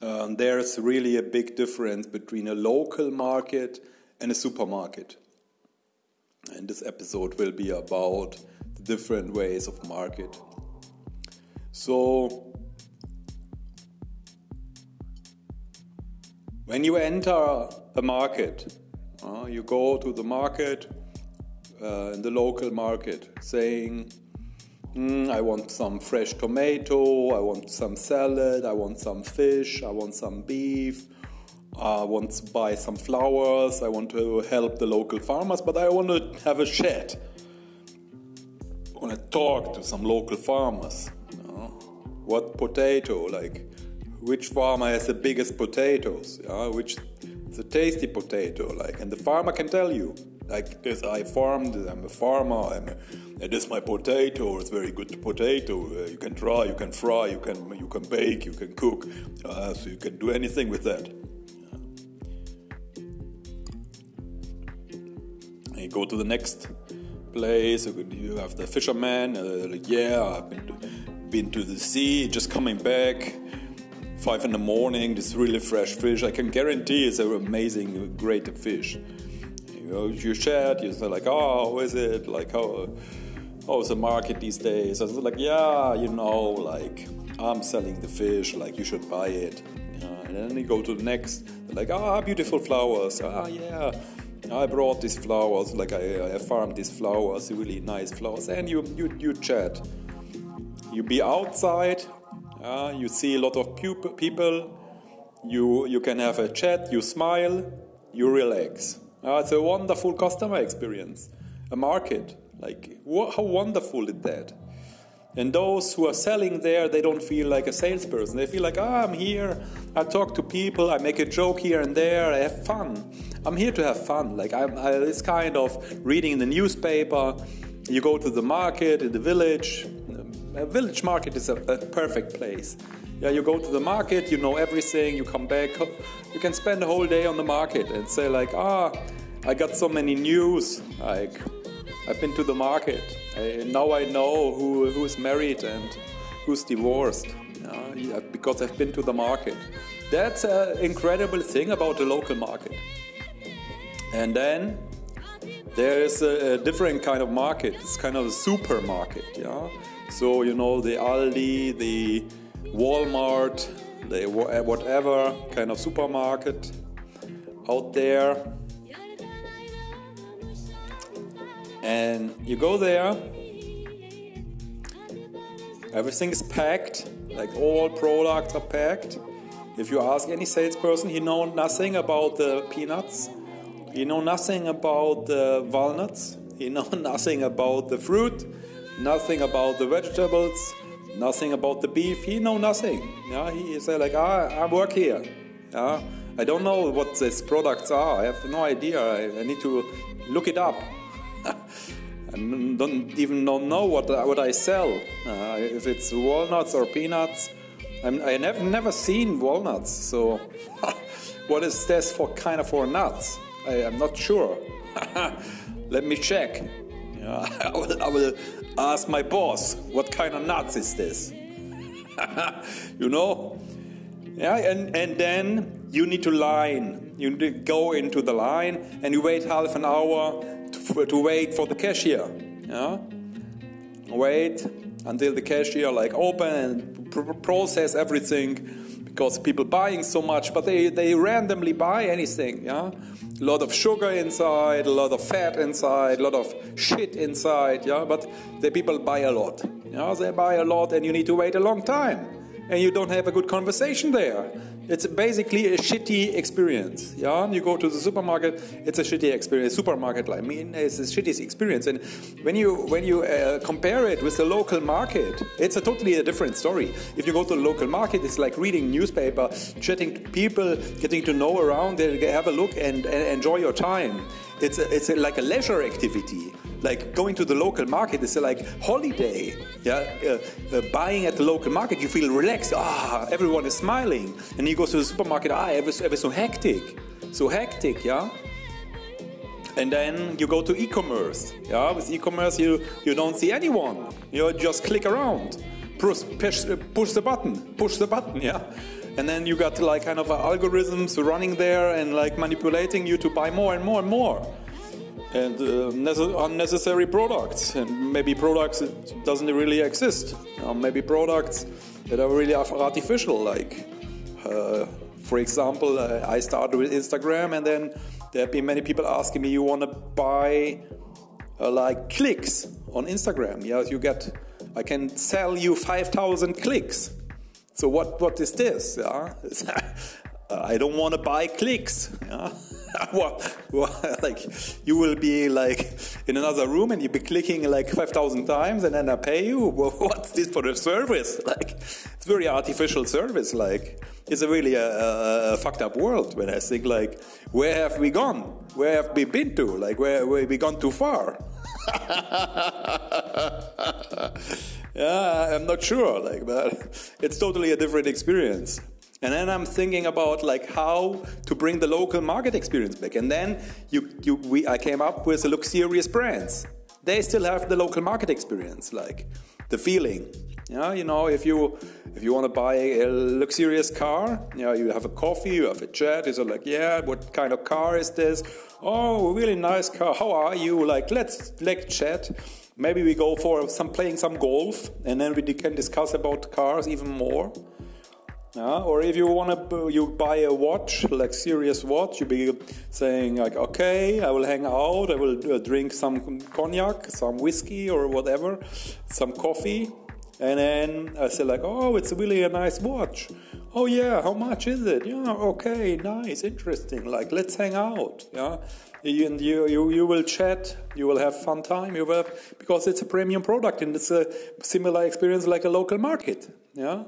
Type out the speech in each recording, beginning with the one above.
um, there's really a big difference between a local market and a supermarket. And this episode will be about the different ways of market. So, when you enter a market, uh, you go to the market, uh, in the local market, saying, mm, I want some fresh tomato, I want some salad, I want some fish, I want some beef, I want to buy some flowers, I want to help the local farmers, but I want to have a chat. I want to talk to some local farmers. You know? What potato, like which farmer has the biggest potatoes, yeah? which is a tasty potato, like, and the farmer can tell you, like this, I farmed, I'm a farmer, I'm a, this is my potato, it's very good potato. Uh, you can try, you can fry, you can you can bake, you can cook, uh, so you can do anything with that. And you go to the next place, you have the fisherman, uh, like, yeah, I've been to, been to the sea, just coming back five in the morning, this really fresh fish. I can guarantee it's an amazing, great fish. You know, you chat, you say like, oh, how is it? Like, how, how's the market these days? I was like, yeah, you know, like, I'm selling the fish, like, you should buy it. and then you go to the next, like, ah, beautiful flowers. Ah, yeah. I brought these flowers, like I, I farmed these flowers, really nice flowers, and you you you chat. You be outside, uh, you see a lot of people. You you can have a chat. You smile. You relax. Uh, it's a wonderful customer experience. A market. Like how wonderful is that? And those who are selling there, they don't feel like a salesperson. They feel like, ah, I'm here. I talk to people. I make a joke here and there. I have fun. I'm here to have fun. Like I'm, I, it's kind of reading in the newspaper. You go to the market in the village a village market is a, a, perfect place. Yeah, you go to the market, you know everything, you come back, you can spend a whole day on the market and say like, ah, I got so many news. Like, I've been to the market. I, now I know who who's married and who's divorced. Yeah, because I've been to the market. That's an incredible thing about the local market. And then there is a, a different kind of market. It's kind of a supermarket. Yeah so, you know, the Aldi, the Walmart, the whatever kind of supermarket out there. And you go there, everything is packed, like all products are packed. If you ask any salesperson, he knows nothing about the peanuts, he knows nothing about the walnuts, he knows nothing about the fruit nothing about the vegetables, nothing about the beef. He know nothing. Yeah, he say like, ah, I work here. Yeah, I don't know what these products are. I have no idea. I, I need to look it up. I don't even know what what I sell. Uh, if it's walnuts or peanuts, I'm, I have never seen walnuts. So, what is this for kind of for nuts? I am not sure. Let me check. Yeah, I will, I will ask my boss, what kind of nuts is this? you know? Yeah, and, and then you need to line. You need to go into the line and you wait half an hour to, to wait for the cashier. Yeah? Wait until the cashier like open and pr- process everything because people buying so much, but they, they randomly buy anything. Yeah? a lot of sugar inside, a lot of fat inside, a lot of shit inside, yeah, but the people buy a lot. Yeah, they buy a lot and you need to wait a long time. And you don't have a good conversation there. It's basically a shitty experience. Yeah, you go to the supermarket, it's a shitty experience. Supermarket, I mean, it's a shitty experience. And when you when you uh, compare it with the local market, it's a totally a different story. If you go to the local market, it's like reading newspaper, chatting to people, getting to know around, have a look and, and enjoy your time. It's a, it's a, like a leisure activity like going to the local market is like holiday. Yeah uh, uh, buying at the local market you feel relaxed. Ah everyone is smiling. And you go to the supermarket ah everything's so hectic. So hectic yeah? And then you go to e-commerce. Yeah with e-commerce you you don't see anyone. You just click around. Push, push, push the button push the button yeah? And then you got like kind of algorithms running there and like manipulating you to buy more and more and more and uh, unnecessary products. And maybe products that doesn't really exist. Uh, maybe products that are really artificial like uh, for example uh, i started with instagram and then there have been many people asking me you want to buy uh, like clicks on instagram? Yes you get i can sell you 5000 clicks. So what what is this? Yeah? I don't want to buy clicks. Yeah well, well, like you will be like in another room and you'll be clicking like 5,000 times and then I pay you. Well, what's this for the service? Like it's very artificial service. Like it's a really a, a, a, fucked up world when I think like where have we gone? Where have we been to? Like where where have we gone too far? yeah, I'm not sure. Like, but it's totally a different experience. And then I'm thinking about like how to bring the local market experience back. And then you, you, we, I came up with the luxurious brands. They still have the local market experience, like the feeling. Yeah, you know, if you if you want to buy a luxurious car, you know, you have a coffee, you have a chat. It's like, yeah, what kind of car is this? Oh, really nice car. How are you? Like, let's let's chat. Maybe we go for some playing some golf, and then we can discuss about cars even more. Uh, or if you want to, you buy a watch, like serious watch, you be saying like, okay, I will hang out, I will uh, drink some cognac, some whiskey or whatever, some coffee, and then I say like, oh, it's really a nice watch. Oh yeah, how much is it? Yeah, okay, nice, interesting. Like, let's hang out. Yeah, and you, you you will chat, you will have fun time. You will have, because it's a premium product and it's a similar experience like a local market. Yeah.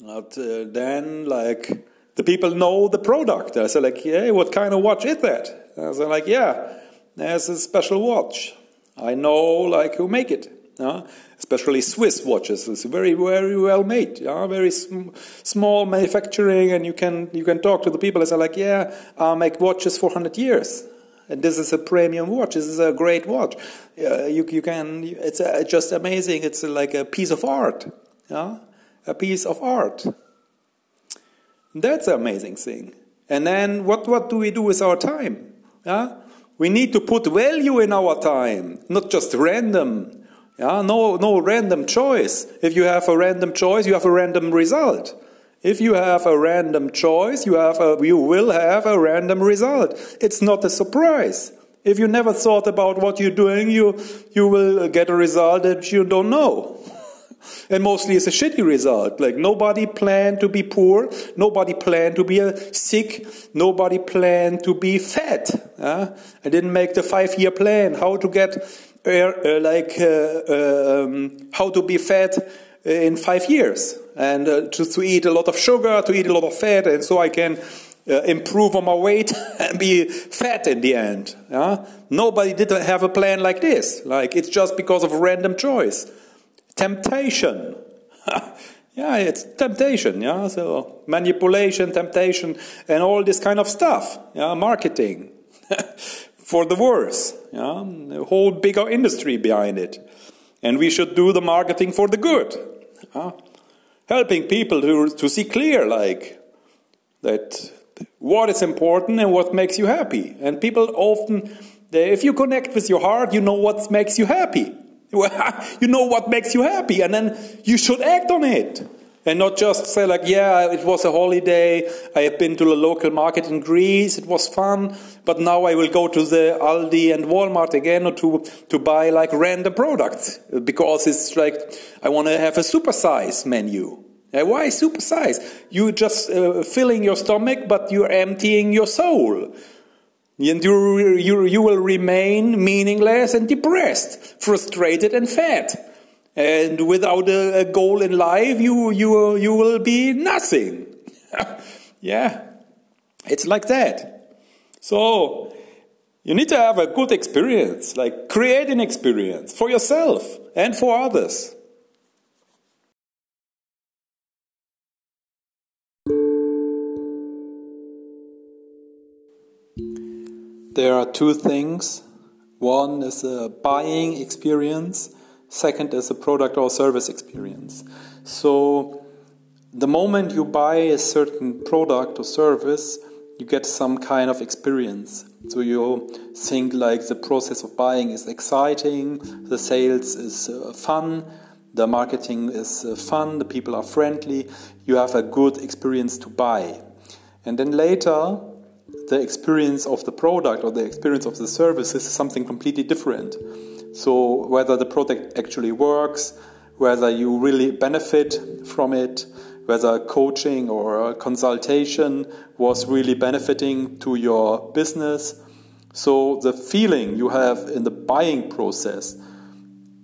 But uh, then, like, the people know the product. I say, like, hey, what kind of watch is that? I say, like, yeah, there's a special watch. I know, like, who make it. Yeah? Especially Swiss watches. It's very, very well made. Yeah? Very sm small manufacturing, and you can you can talk to the people. I say, like, yeah, I make watches for hundred years. And this is a premium watch. This is a great watch. Uh, you, you can. It's a, just amazing. It's like a piece of art. Yeah a piece of art. That's an amazing thing. And then what, what do we do with our time? Yeah? We need to put value in our time, not just random. Yeah? No, no random choice. If you have a random choice, you have a random result. If you have a random choice, you, have a, you will have a random result. It's not a surprise. If you never thought about what you're doing, you, you will get a result that you don't know. And mostly it's a shitty result. Like nobody planned to be poor, nobody planned to be sick, nobody planned to be fat. Uh, I didn't make the five year plan how to get uh, uh, like uh, uh, um, how to be fat uh, in five years and to, to, eat a lot of sugar, to eat a lot of fat, and so I can. improve on my weight and be fat in the end. Nobody did have a plan like this. Like it's just because of random choice temptation. yeah, it's temptation. Yeah, so manipulation, temptation, and all this kind of stuff. Yeah, marketing for the worse. Yeah, a whole bigger industry behind it, and we should do the marketing for the good. Yeah? Helping people to to see clear, like that, what is important and what makes you happy. And people often, if you connect with your heart, you know what makes you happy. you know what makes you happy, and then you should act on it. And not just say, like, yeah, it was a holiday, I have been to the local market in Greece, it was fun, but now I will go to the Aldi and Walmart again or to, to buy like random products because it's like, I want to have a supersize menu. Why supersize? You're just uh, filling your stomach, but you're emptying your soul. And you, you, you will remain meaningless and depressed, frustrated and fat. And without a, a goal in life, you, you, you will be nothing. yeah, it's like that. So, you need to have a good experience, like create an experience for yourself and for others. There are two things. One is a buying experience, second is a product or service experience. So, the moment you buy a certain product or service, you get some kind of experience. So you think like the process of buying is exciting, the sales is uh, fun, the marketing is uh, fun, the people are friendly, you have a good experience to buy. And then later, the experience of the product or the experience of the service is something completely different. So, whether the product actually works, whether you really benefit from it, whether coaching or consultation was really benefiting to your business. So, the feeling you have in the buying process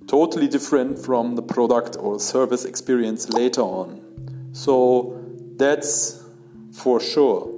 totally different from the product or service experience later on. So, that's for sure.